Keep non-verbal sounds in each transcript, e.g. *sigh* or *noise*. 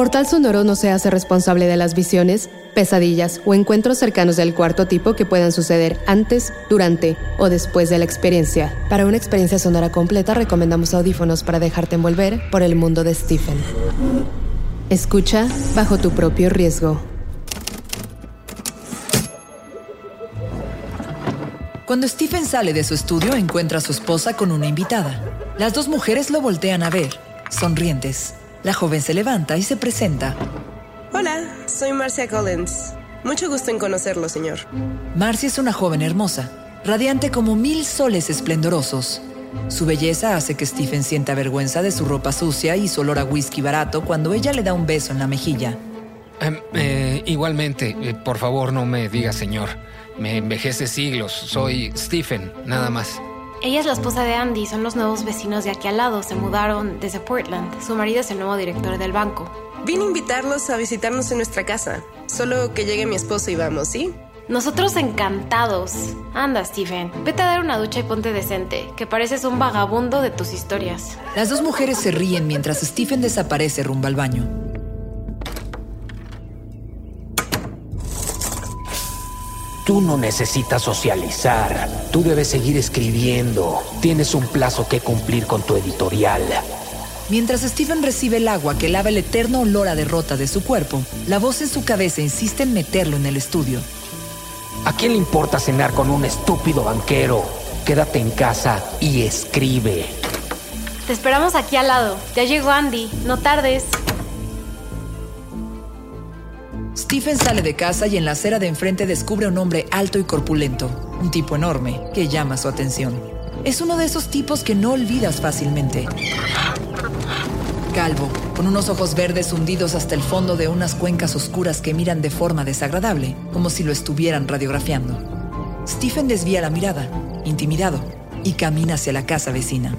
Portal Sonoro no se hace responsable de las visiones, pesadillas o encuentros cercanos del cuarto tipo que puedan suceder antes, durante o después de la experiencia. Para una experiencia sonora completa recomendamos audífonos para dejarte envolver por el mundo de Stephen. Escucha bajo tu propio riesgo. Cuando Stephen sale de su estudio encuentra a su esposa con una invitada. Las dos mujeres lo voltean a ver, sonrientes. La joven se levanta y se presenta. Hola, soy Marcia Collins. Mucho gusto en conocerlo, señor. Marcia es una joven hermosa, radiante como mil soles esplendorosos. Su belleza hace que Stephen sienta vergüenza de su ropa sucia y su olor a whisky barato cuando ella le da un beso en la mejilla. Em, eh, igualmente, eh, por favor no me diga señor. Me envejece siglos. Soy Stephen, nada más. Ella es la esposa de Andy, son los nuevos vecinos de aquí al lado, se mudaron desde Portland. Su marido es el nuevo director del banco. Vine a invitarlos a visitarnos en nuestra casa. Solo que llegue mi esposo y vamos, ¿sí? Nosotros encantados. Anda, Stephen, vete a dar una ducha y ponte decente, que pareces un vagabundo de tus historias. Las dos mujeres se ríen mientras Stephen desaparece rumbo al baño. Tú no necesitas socializar. Tú debes seguir escribiendo. Tienes un plazo que cumplir con tu editorial. Mientras Stephen recibe el agua que lava el eterno olor a derrota de su cuerpo, la voz en su cabeza insiste en meterlo en el estudio. ¿A quién le importa cenar con un estúpido banquero? Quédate en casa y escribe. Te esperamos aquí al lado. Ya llegó Andy. No tardes. Stephen sale de casa y en la acera de enfrente descubre a un hombre alto y corpulento, un tipo enorme que llama su atención. Es uno de esos tipos que no olvidas fácilmente. Calvo, con unos ojos verdes hundidos hasta el fondo de unas cuencas oscuras que miran de forma desagradable, como si lo estuvieran radiografiando. Stephen desvía la mirada, intimidado, y camina hacia la casa vecina.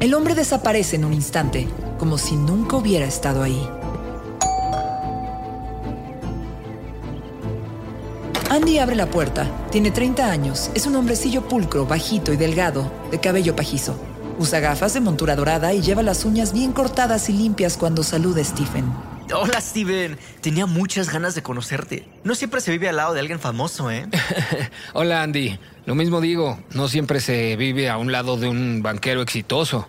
El hombre desaparece en un instante, como si nunca hubiera estado ahí. Andy abre la puerta. Tiene 30 años. Es un hombrecillo pulcro, bajito y delgado, de cabello pajizo. Usa gafas de montura dorada y lleva las uñas bien cortadas y limpias cuando saluda a Stephen. Hola Steven, tenía muchas ganas de conocerte. No siempre se vive al lado de alguien famoso, ¿eh? *laughs* Hola Andy, lo mismo digo, no siempre se vive a un lado de un banquero exitoso.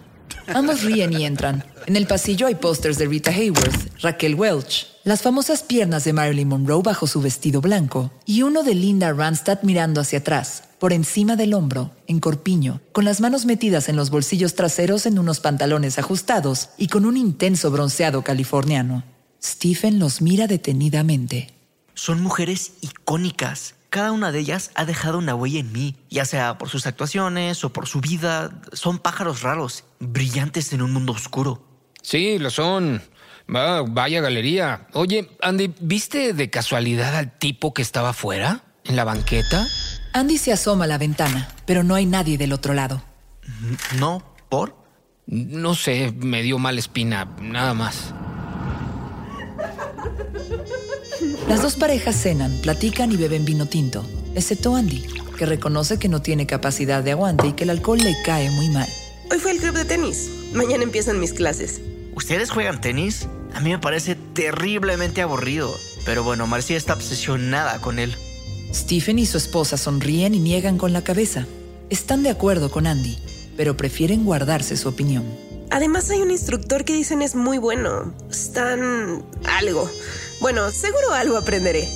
Ambos ríen y entran. En el pasillo hay pósters de Rita Hayworth, Raquel Welch, las famosas piernas de Marilyn Monroe bajo su vestido blanco y uno de Linda Ronstadt mirando hacia atrás, por encima del hombro, en corpiño, con las manos metidas en los bolsillos traseros en unos pantalones ajustados y con un intenso bronceado californiano. Stephen los mira detenidamente. Son mujeres icónicas. Cada una de ellas ha dejado una huella en mí, ya sea por sus actuaciones o por su vida. Son pájaros raros, brillantes en un mundo oscuro. Sí, lo son. Va, vaya galería. Oye, Andy, ¿viste de casualidad al tipo que estaba afuera? ¿En la banqueta? Andy se asoma a la ventana, pero no hay nadie del otro lado. ¿No? ¿Por? No sé, me dio mala espina, nada más. Las dos parejas cenan, platican y beben vino tinto, excepto Andy, que reconoce que no tiene capacidad de aguante y que el alcohol le cae muy mal. Hoy fue el club de tenis. Mañana empiezan mis clases. ¿Ustedes juegan tenis? A mí me parece terriblemente aburrido. Pero bueno, Marcia está obsesionada con él. Stephen y su esposa sonríen y niegan con la cabeza. Están de acuerdo con Andy, pero prefieren guardarse su opinión. Además hay un instructor que dicen es muy bueno. Están... algo. Bueno, seguro algo aprenderé.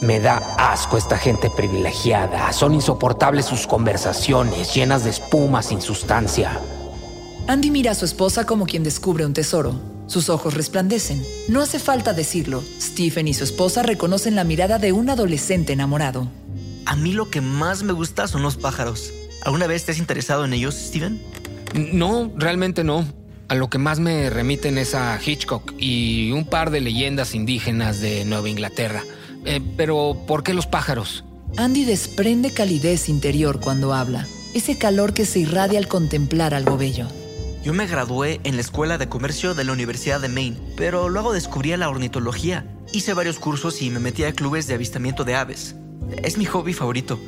Me da asco esta gente privilegiada. Son insoportables sus conversaciones, llenas de espuma sin sustancia. Andy mira a su esposa como quien descubre un tesoro. Sus ojos resplandecen. No hace falta decirlo. Stephen y su esposa reconocen la mirada de un adolescente enamorado. A mí lo que más me gusta son los pájaros. ¿Alguna vez te has interesado en ellos, Steven? No, realmente no. A lo que más me remiten es a Hitchcock y un par de leyendas indígenas de Nueva Inglaterra. Eh, pero, ¿por qué los pájaros? Andy desprende calidez interior cuando habla, ese calor que se irradia al contemplar algo bello. Yo me gradué en la Escuela de Comercio de la Universidad de Maine, pero luego descubrí la ornitología. Hice varios cursos y me metí a clubes de avistamiento de aves. Es mi hobby favorito.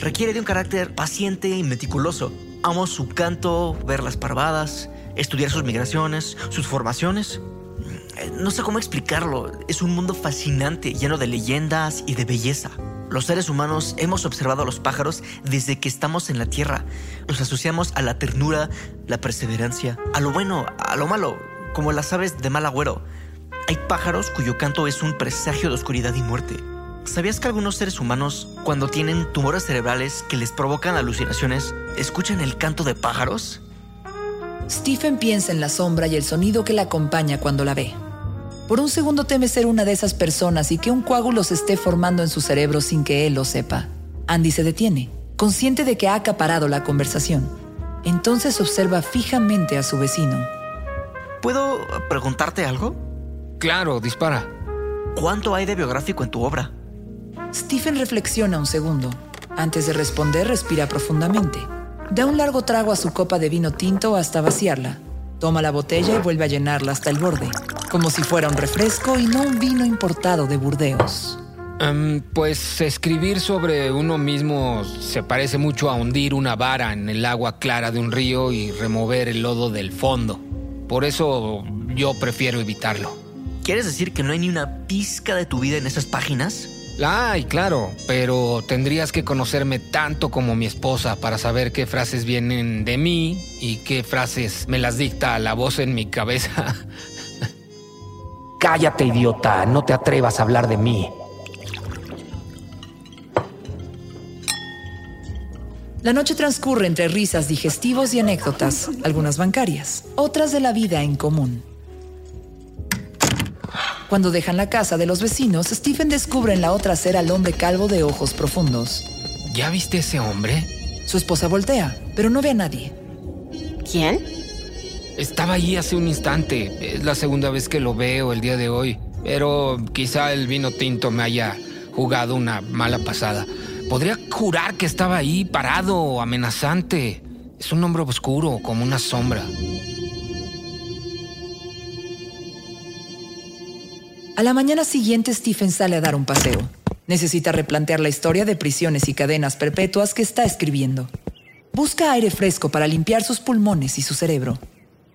Requiere de un carácter paciente y meticuloso. Amo su canto, ver las parvadas, estudiar sus migraciones, sus formaciones. No sé cómo explicarlo. Es un mundo fascinante, lleno de leyendas y de belleza. Los seres humanos hemos observado a los pájaros desde que estamos en la Tierra. Los asociamos a la ternura, la perseverancia, a lo bueno, a lo malo, como las aves de mal agüero. Hay pájaros cuyo canto es un presagio de oscuridad y muerte. ¿Sabías que algunos seres humanos, cuando tienen tumores cerebrales que les provocan alucinaciones, escuchan el canto de pájaros? Stephen piensa en la sombra y el sonido que la acompaña cuando la ve. Por un segundo teme ser una de esas personas y que un coágulo se esté formando en su cerebro sin que él lo sepa. Andy se detiene, consciente de que ha acaparado la conversación. Entonces observa fijamente a su vecino. ¿Puedo preguntarte algo? Claro, dispara. ¿Cuánto hay de biográfico en tu obra? Stephen reflexiona un segundo. Antes de responder, respira profundamente. Da un largo trago a su copa de vino tinto hasta vaciarla. Toma la botella y vuelve a llenarla hasta el borde, como si fuera un refresco y no un vino importado de Burdeos. Em, pues escribir sobre uno mismo se parece mucho a hundir una vara en el agua clara de un río y remover el lodo del fondo. Por eso yo prefiero evitarlo. ¿Quieres decir que no hay ni una pizca de tu vida en esas páginas? La hay, claro, pero tendrías que conocerme tanto como mi esposa para saber qué frases vienen de mí y qué frases me las dicta la voz en mi cabeza. *laughs* Cállate, idiota, no te atrevas a hablar de mí. La noche transcurre entre risas, digestivos y anécdotas, algunas bancarias, otras de la vida en común. Cuando dejan la casa de los vecinos, Stephen descubre en la otra acera al hombre calvo de ojos profundos. ¿Ya viste ese hombre? Su esposa voltea, pero no ve a nadie. ¿Quién? Estaba allí hace un instante. Es la segunda vez que lo veo el día de hoy. Pero quizá el vino tinto me haya jugado una mala pasada. Podría jurar que estaba ahí parado, amenazante. Es un hombre oscuro, como una sombra. A la mañana siguiente, Stephen sale a dar un paseo. Necesita replantear la historia de prisiones y cadenas perpetuas que está escribiendo. Busca aire fresco para limpiar sus pulmones y su cerebro.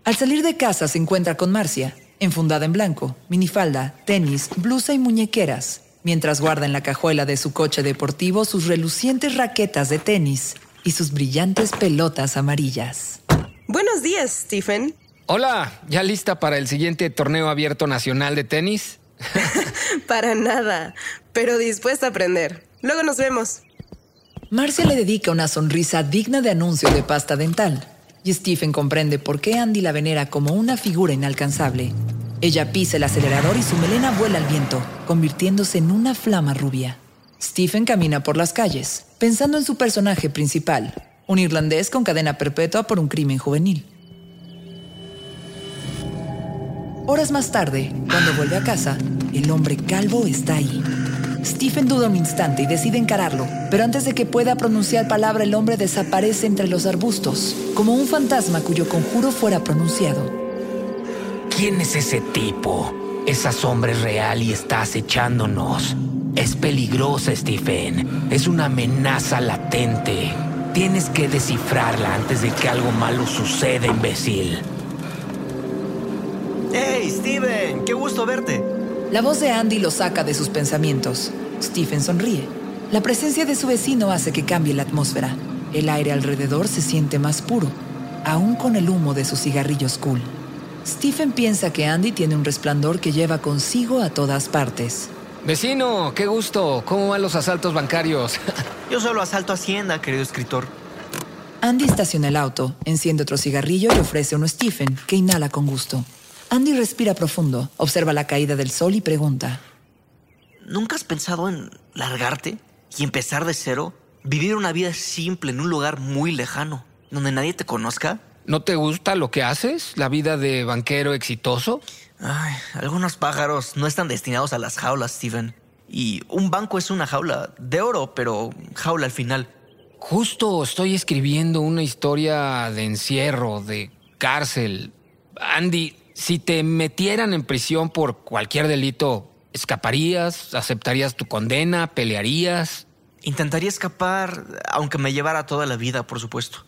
Al salir de casa se encuentra con Marcia, enfundada en blanco, minifalda, tenis, blusa y muñequeras, mientras guarda en la cajuela de su coche deportivo sus relucientes raquetas de tenis y sus brillantes pelotas amarillas. Buenos días, Stephen. Hola, ¿ya lista para el siguiente torneo abierto nacional de tenis? *laughs* *laughs* Para nada, pero dispuesta a aprender. Luego nos vemos. Marcia le dedica una sonrisa digna de anuncio de pasta dental. Y Stephen comprende por qué Andy la venera como una figura inalcanzable. Ella pisa el acelerador y su melena vuela al viento, convirtiéndose en una flama rubia. Stephen camina por las calles, pensando en su personaje principal, un irlandés con cadena perpetua por un crimen juvenil. Horas más tarde, cuando vuelve a casa, el hombre calvo está ahí. Stephen duda un instante y decide encararlo, pero antes de que pueda pronunciar palabra el hombre desaparece entre los arbustos, como un fantasma cuyo conjuro fuera pronunciado. ¿Quién es ese tipo? Esa sombra es real y está acechándonos. Es peligrosa, Stephen. Es una amenaza latente. Tienes que descifrarla antes de que algo malo suceda, imbécil. ¡Hey, Steven! ¡Qué gusto verte! La voz de Andy lo saca de sus pensamientos. Stephen sonríe. La presencia de su vecino hace que cambie la atmósfera. El aire alrededor se siente más puro, aún con el humo de sus cigarrillos cool. Stephen piensa que Andy tiene un resplandor que lleva consigo a todas partes. Vecino, qué gusto. ¿Cómo van los asaltos bancarios? *laughs* Yo solo asalto Hacienda, querido escritor. Andy estaciona el auto, enciende otro cigarrillo y ofrece uno a Stephen, que inhala con gusto. Andy respira profundo, observa la caída del sol y pregunta. ¿Nunca has pensado en largarte? y empezar de cero, vivir una vida simple en un lugar muy lejano, donde nadie te conozca. ¿No te gusta lo que haces? ¿La vida de banquero exitoso? Ay, algunos pájaros no están destinados a las jaulas, Steven. Y un banco es una jaula de oro, pero jaula al final. Justo estoy escribiendo una historia de encierro, de cárcel. Andy, si te metieran en prisión por cualquier delito, ¿escaparías? ¿Aceptarías tu condena? ¿Pelearías? Intentaría escapar, aunque me llevara toda la vida, por supuesto.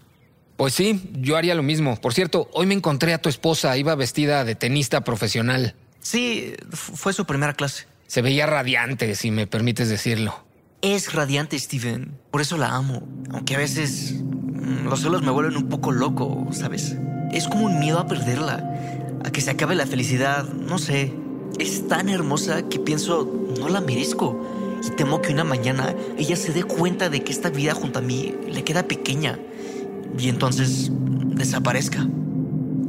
Pues sí, yo haría lo mismo. Por cierto, hoy me encontré a tu esposa, iba vestida de tenista profesional. Sí, fue su primera clase. Se veía radiante, si me permites decirlo. Es radiante, Steven. Por eso la amo. Aunque a veces mm, los celos me vuelven un poco loco, ¿sabes? Es como un miedo a perderla, a que se acabe la felicidad, no sé. Es tan hermosa que pienso, no la merezco. Y temo que una mañana ella se dé cuenta de que esta vida junto a mí le queda pequeña y entonces desaparezca.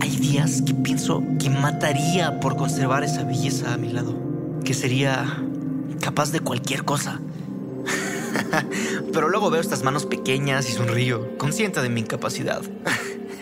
Hay días que pienso que mataría por conservar esa belleza a mi lado, que sería capaz de cualquier cosa. *laughs* Pero luego veo estas manos pequeñas y sonrío, consciente de mi incapacidad.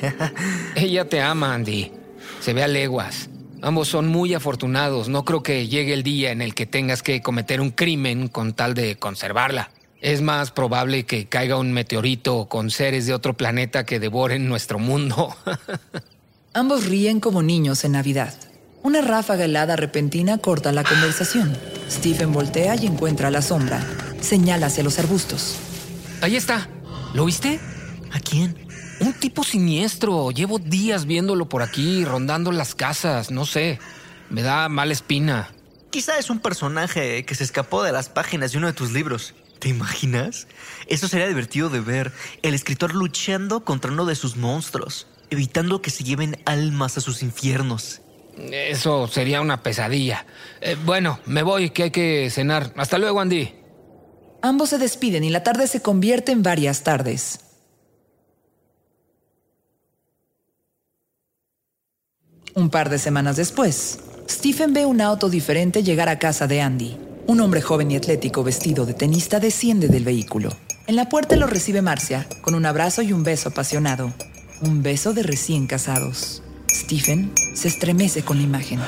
*laughs* Ella te ama, Andy. Se ve a leguas. Ambos son muy afortunados. No creo que llegue el día en el que tengas que cometer un crimen con tal de conservarla. Es más probable que caiga un meteorito con seres de otro planeta que devoren nuestro mundo. *laughs* Ambos ríen como niños en Navidad. Una ráfaga helada repentina corta la conversación. Stephen voltea y encuentra la sombra. Señala hacia los arbustos. Ahí está. ¿Lo viste? ¿A quién? Un tipo siniestro. Llevo días viéndolo por aquí, rondando las casas. No sé. Me da mala espina. Quizá es un personaje que se escapó de las páginas de uno de tus libros. ¿Te imaginas? Eso sería divertido de ver. El escritor luchando contra uno de sus monstruos, evitando que se lleven almas a sus infiernos. Eso sería una pesadilla. Eh, bueno, me voy, que hay que cenar. Hasta luego, Andy. Ambos se despiden y la tarde se convierte en varias tardes. Un par de semanas después, Stephen ve un auto diferente llegar a casa de Andy. Un hombre joven y atlético vestido de tenista desciende del vehículo. En la puerta lo recibe Marcia, con un abrazo y un beso apasionado. Un beso de recién casados. Stephen se estremece con la imagen.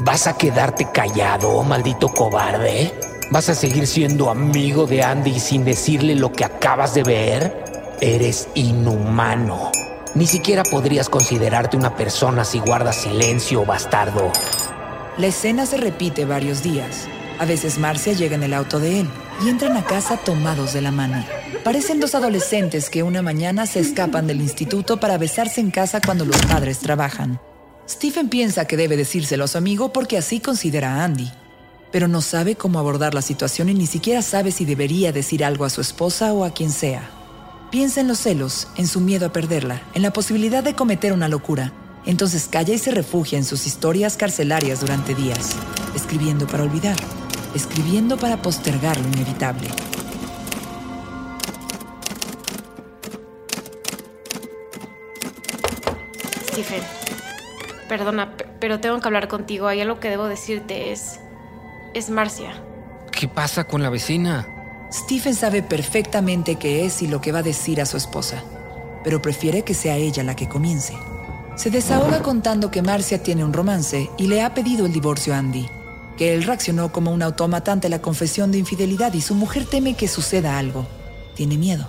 ¿Vas a quedarte callado, maldito cobarde? ¿Vas a seguir siendo amigo de Andy sin decirle lo que acabas de ver? Eres inhumano. Ni siquiera podrías considerarte una persona si guardas silencio, bastardo. La escena se repite varios días. A veces Marcia llega en el auto de él y entran a casa tomados de la mano. Parecen dos adolescentes que una mañana se escapan del instituto para besarse en casa cuando los padres trabajan. Stephen piensa que debe decírselo a su amigo porque así considera a Andy, pero no sabe cómo abordar la situación y ni siquiera sabe si debería decir algo a su esposa o a quien sea. Piensa en los celos, en su miedo a perderla, en la posibilidad de cometer una locura entonces calla y se refugia en sus historias carcelarias durante días, escribiendo para olvidar, escribiendo para postergar lo inevitable. Stephen, perdona, pero tengo que hablar contigo. Hay algo que debo decirte. Es. Es Marcia. ¿Qué pasa con la vecina? Stephen sabe perfectamente qué es y lo que va a decir a su esposa, pero prefiere que sea ella la que comience. Se desahoga contando que Marcia tiene un romance y le ha pedido el divorcio a Andy, que él reaccionó como un autómata ante la confesión de infidelidad y su mujer teme que suceda algo. Tiene miedo.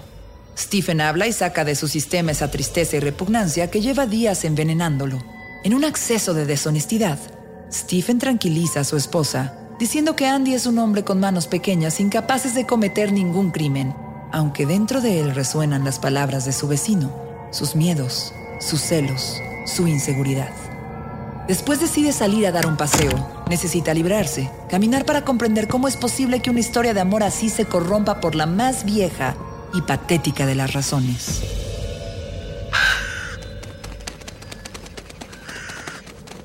Stephen habla y saca de su sistema esa tristeza y repugnancia que lleva días envenenándolo. En un acceso de deshonestidad, Stephen tranquiliza a su esposa, diciendo que Andy es un hombre con manos pequeñas incapaces de cometer ningún crimen, aunque dentro de él resuenan las palabras de su vecino, sus miedos, sus celos, su inseguridad. Después decide salir a dar un paseo. Necesita librarse, caminar para comprender cómo es posible que una historia de amor así se corrompa por la más vieja y patética de las razones.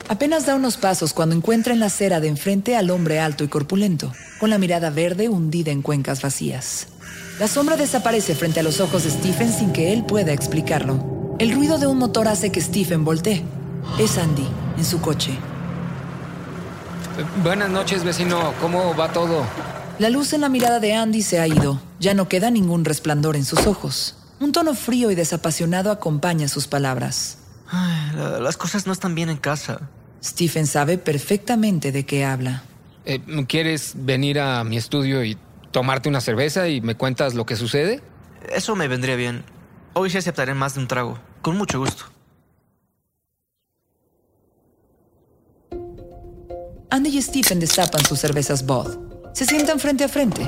Apenas da unos pasos cuando encuentra en la acera de enfrente al hombre alto y corpulento, con la mirada verde hundida en cuencas vacías. La sombra desaparece frente a los ojos de Stephen sin que él pueda explicarlo. El ruido de un motor hace que Stephen voltee. Es Andy, en su coche. Buenas noches, vecino. ¿Cómo va todo? La luz en la mirada de Andy se ha ido. Ya no queda ningún resplandor en sus ojos. Un tono frío y desapasionado acompaña sus palabras. Ay, la- las cosas no están bien en casa. Stephen sabe perfectamente de qué habla. Eh, ¿Quieres venir a mi estudio y tomarte una cerveza y me cuentas lo que sucede? Eso me vendría bien. Hoy sí aceptaré más de un trago. Con mucho gusto. Andy y Stephen destapan sus cervezas Bud. Se sientan frente a frente.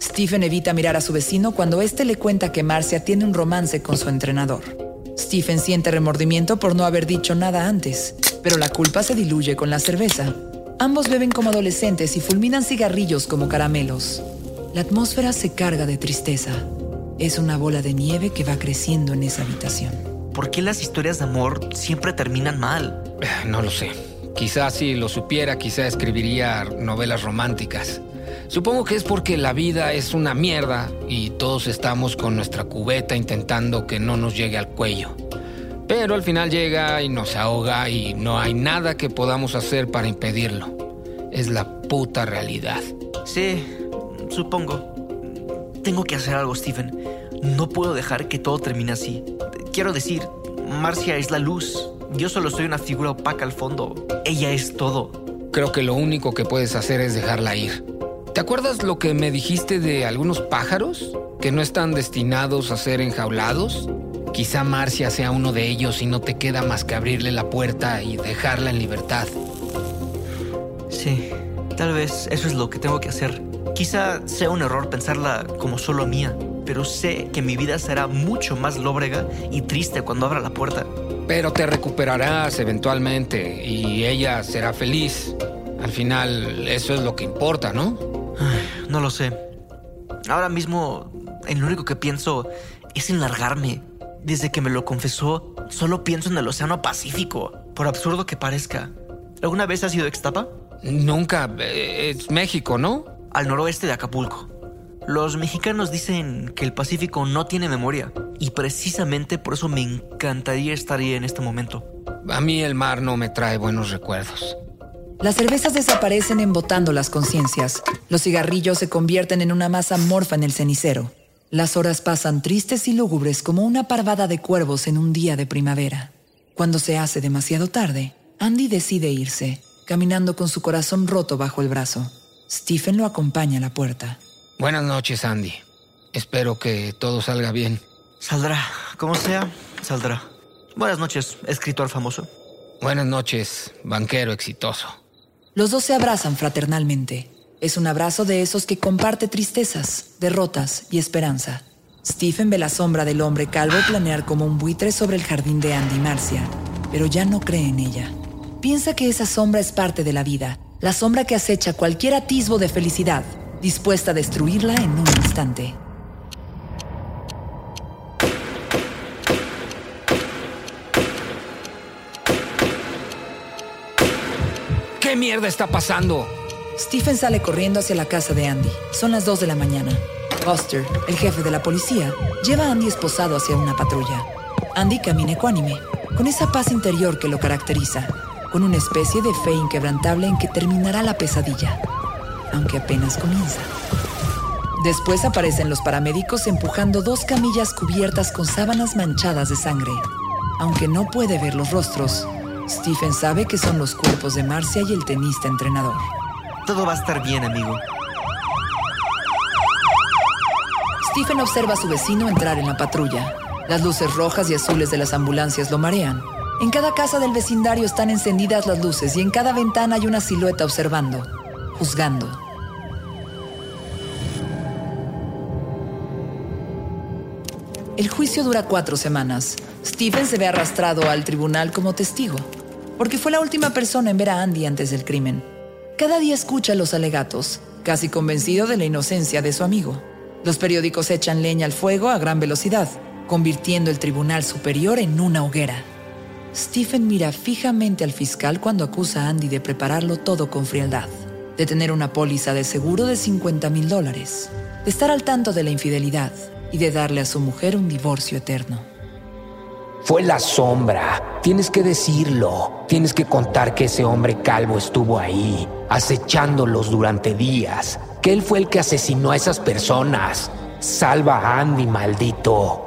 Stephen evita mirar a su vecino cuando éste le cuenta que Marcia tiene un romance con su entrenador. Stephen siente remordimiento por no haber dicho nada antes, pero la culpa se diluye con la cerveza. Ambos beben como adolescentes y fulminan cigarrillos como caramelos. La atmósfera se carga de tristeza. Es una bola de nieve que va creciendo en esa habitación. ¿Por qué las historias de amor siempre terminan mal? Eh, No lo sé. Quizás si lo supiera, quizá escribiría novelas románticas. Supongo que es porque la vida es una mierda y todos estamos con nuestra cubeta intentando que no nos llegue al cuello. Pero al final llega y nos ahoga y no hay nada que podamos hacer para impedirlo. Es la puta realidad. Sí, supongo. Tengo que hacer algo, Stephen. No puedo dejar que todo termine así. Quiero decir, Marcia es la luz. Yo solo soy una figura opaca al fondo. Ella es todo. Creo que lo único que puedes hacer es dejarla ir. ¿Te acuerdas lo que me dijiste de algunos pájaros? Que no están destinados a ser enjaulados. Quizá Marcia sea uno de ellos y no te queda más que abrirle la puerta y dejarla en libertad. Sí, tal vez eso es lo que tengo que hacer. Quizá sea un error pensarla como solo mía, pero sé que mi vida será mucho más lóbrega y triste cuando abra la puerta. Pero te recuperarás eventualmente y ella será feliz. Al final, eso es lo que importa, ¿no? No lo sé. Ahora mismo, en lo único que pienso es en largarme. Desde que me lo confesó, solo pienso en el Océano Pacífico, por absurdo que parezca. ¿Alguna vez has ido a Ixtapa? Nunca. eh, Es México, ¿no? Al noroeste de Acapulco. Los mexicanos dicen que el Pacífico no tiene memoria, y precisamente por eso me encantaría estar ahí en este momento. A mí el mar no me trae buenos recuerdos. Las cervezas desaparecen embotando las conciencias. Los cigarrillos se convierten en una masa morfa en el cenicero. Las horas pasan tristes y lúgubres como una parvada de cuervos en un día de primavera. Cuando se hace demasiado tarde, Andy decide irse, caminando con su corazón roto bajo el brazo. Stephen lo acompaña a la puerta. Buenas noches, Andy. Espero que todo salga bien. Saldrá, como sea, saldrá. Buenas noches, escritor famoso. Buenas noches, banquero exitoso. Los dos se abrazan fraternalmente. Es un abrazo de esos que comparte tristezas, derrotas y esperanza. Stephen ve la sombra del hombre calvo planear como un buitre sobre el jardín de Andy Marcia, pero ya no cree en ella. Piensa que esa sombra es parte de la vida, la sombra que acecha cualquier atisbo de felicidad, dispuesta a destruirla en un instante. Mierda está pasando? Stephen sale corriendo hacia la casa de Andy. Son las 2 de la mañana. Buster, el jefe de la policía, lleva a Andy esposado hacia una patrulla. Andy camina ecuánime, con esa paz interior que lo caracteriza, con una especie de fe inquebrantable en que terminará la pesadilla, aunque apenas comienza. Después aparecen los paramédicos empujando dos camillas cubiertas con sábanas manchadas de sangre. Aunque no puede ver los rostros, Stephen sabe que son los cuerpos de Marcia y el tenista entrenador. Todo va a estar bien, amigo. Stephen observa a su vecino entrar en la patrulla. Las luces rojas y azules de las ambulancias lo marean. En cada casa del vecindario están encendidas las luces y en cada ventana hay una silueta observando, juzgando. El juicio dura cuatro semanas. Stephen se ve arrastrado al tribunal como testigo, porque fue la última persona en ver a Andy antes del crimen. Cada día escucha los alegatos, casi convencido de la inocencia de su amigo. Los periódicos echan leña al fuego a gran velocidad, convirtiendo el tribunal superior en una hoguera. Stephen mira fijamente al fiscal cuando acusa a Andy de prepararlo todo con frialdad, de tener una póliza de seguro de 50 mil dólares, de estar al tanto de la infidelidad y de darle a su mujer un divorcio eterno. Fue la sombra. Tienes que decirlo. Tienes que contar que ese hombre calvo estuvo ahí, acechándolos durante días. Que él fue el que asesinó a esas personas. Salva a Andy, maldito.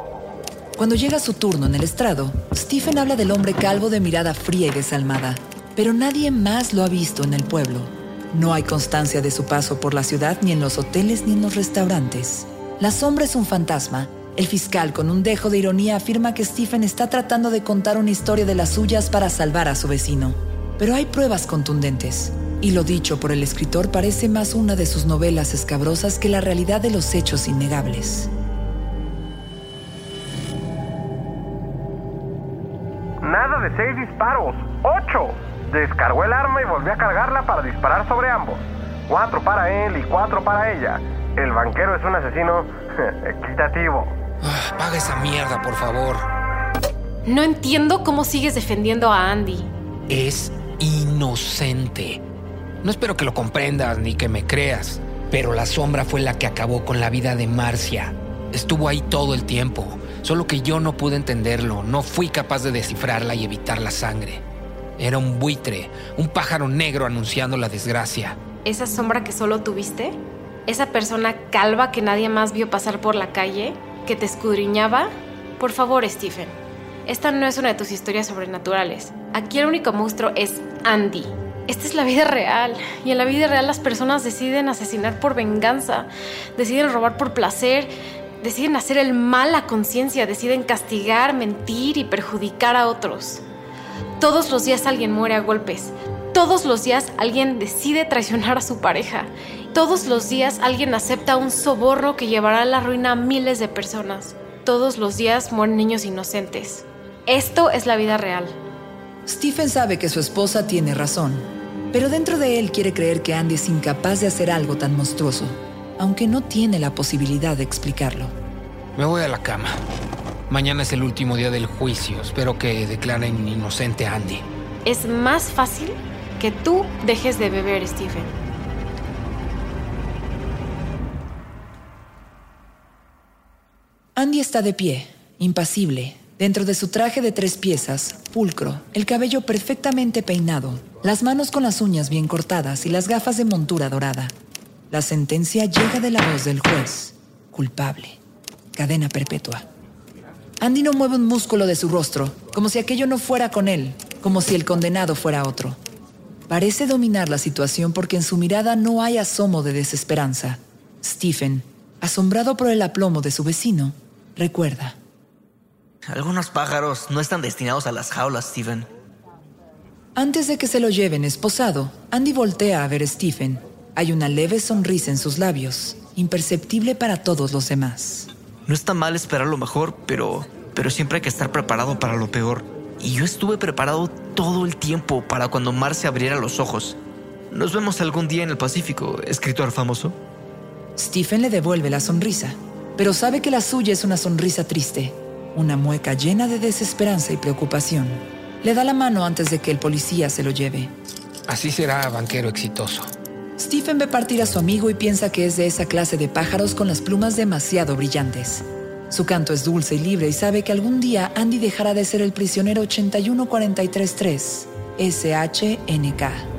Cuando llega su turno en el estrado, Stephen habla del hombre calvo de mirada fría y desalmada, pero nadie más lo ha visto en el pueblo. No hay constancia de su paso por la ciudad ni en los hoteles ni en los restaurantes. La sombra es un fantasma. El fiscal, con un dejo de ironía, afirma que Stephen está tratando de contar una historia de las suyas para salvar a su vecino. Pero hay pruebas contundentes. Y lo dicho por el escritor parece más una de sus novelas escabrosas que la realidad de los hechos innegables. Nada de seis disparos, ocho. Descargó el arma y volvió a cargarla para disparar sobre ambos. Cuatro para él y cuatro para ella. El banquero es un asesino *laughs* equitativo. Ah, paga esa mierda, por favor. No entiendo cómo sigues defendiendo a Andy. Es inocente. No espero que lo comprendas ni que me creas, pero la sombra fue la que acabó con la vida de Marcia. Estuvo ahí todo el tiempo, solo que yo no pude entenderlo, no fui capaz de descifrarla y evitar la sangre. Era un buitre, un pájaro negro anunciando la desgracia. ¿Esa sombra que solo tuviste? ¿Esa persona calva que nadie más vio pasar por la calle? ¿Que te escudriñaba? Por favor, Stephen. Esta no es una de tus historias sobrenaturales. Aquí el único monstruo es Andy, esta es la vida real. Y en la vida real las personas deciden asesinar por venganza, deciden robar por placer, deciden hacer el mal a conciencia, deciden castigar, mentir y perjudicar a otros. Todos los días alguien muere a golpes. Todos los días alguien decide traicionar a su pareja. Todos los días alguien acepta un soborno que llevará a la ruina a miles de personas. Todos los días mueren niños inocentes. Esto es la vida real. Stephen sabe que su esposa tiene razón, pero dentro de él quiere creer que Andy es incapaz de hacer algo tan monstruoso, aunque no tiene la posibilidad de explicarlo. Me voy a la cama. Mañana es el último día del juicio. Espero que declaren inocente a Andy. Es más fácil que tú dejes de beber, Stephen. Andy está de pie, impasible, Dentro de su traje de tres piezas, pulcro, el cabello perfectamente peinado, las manos con las uñas bien cortadas y las gafas de montura dorada. La sentencia llega de la voz del juez. Culpable. Cadena perpetua. Andy no mueve un músculo de su rostro, como si aquello no fuera con él, como si el condenado fuera otro. Parece dominar la situación porque en su mirada no hay asomo de desesperanza. Stephen, asombrado por el aplomo de su vecino, recuerda. Algunos pájaros no están destinados a las jaulas, Stephen. Antes de que se lo lleven esposado, Andy voltea a ver a Stephen. Hay una leve sonrisa en sus labios, imperceptible para todos los demás. No está mal esperar lo mejor, pero, pero siempre hay que estar preparado para lo peor. Y yo estuve preparado todo el tiempo para cuando Marcia abriera los ojos. Nos vemos algún día en el Pacífico, escritor famoso. Stephen le devuelve la sonrisa, pero sabe que la suya es una sonrisa triste una mueca llena de desesperanza y preocupación. Le da la mano antes de que el policía se lo lleve. Así será banquero exitoso. Stephen ve partir a su amigo y piensa que es de esa clase de pájaros con las plumas demasiado brillantes. Su canto es dulce y libre y sabe que algún día Andy dejará de ser el prisionero 81433, SHNK.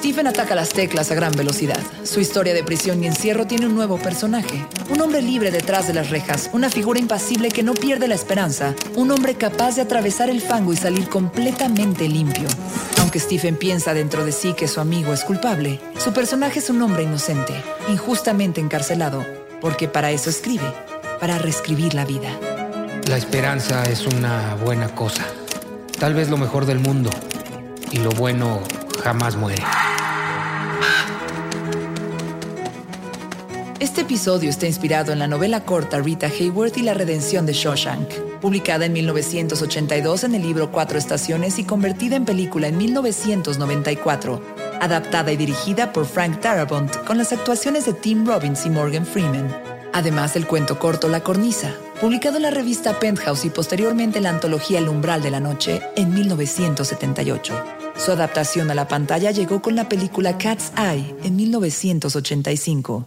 Stephen ataca las teclas a gran velocidad. Su historia de prisión y encierro tiene un nuevo personaje. Un hombre libre detrás de las rejas, una figura impasible que no pierde la esperanza, un hombre capaz de atravesar el fango y salir completamente limpio. Aunque Stephen piensa dentro de sí que su amigo es culpable, su personaje es un hombre inocente, injustamente encarcelado, porque para eso escribe, para reescribir la vida. La esperanza es una buena cosa, tal vez lo mejor del mundo, y lo bueno jamás muere. Este episodio está inspirado en la novela corta Rita Hayworth y la redención de Shawshank, publicada en 1982 en el libro Cuatro Estaciones y convertida en película en 1994, adaptada y dirigida por Frank Darabont con las actuaciones de Tim Robbins y Morgan Freeman. Además del cuento corto La Cornisa, publicado en la revista Penthouse y posteriormente en la antología El Umbral de la Noche en 1978. Su adaptación a la pantalla llegó con la película Cat's Eye en 1985.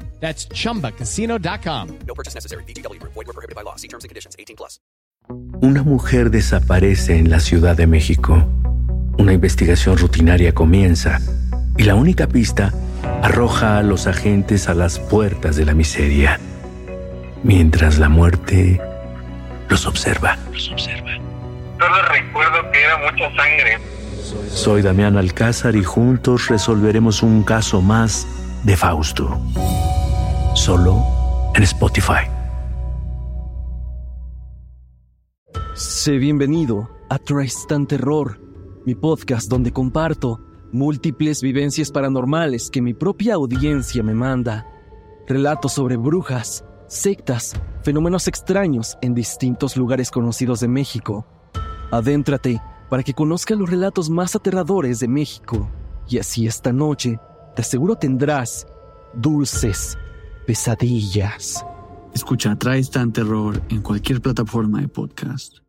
That's chumbacasino.com. No purchase necessary. VGW Group. Void were prohibited by law. See terms and conditions. 18 plus. Una mujer desaparece en la Ciudad de México. Una investigación rutinaria comienza y la única pista arroja a los agentes a las puertas de la miseria, mientras la muerte los observa. Los observa. Solo recuerdo que era mucha sangre. Soy Damián Alcázar y juntos resolveremos un caso más de Fausto. Solo en Spotify. Sé bienvenido a Tristan Terror, mi podcast donde comparto múltiples vivencias paranormales que mi propia audiencia me manda. Relatos sobre brujas, sectas, fenómenos extraños en distintos lugares conocidos de México. Adéntrate para que conozcas los relatos más aterradores de México. Y así esta noche, te aseguro tendrás dulces Escucha Tristan Terror en cualquier plataforma de podcast.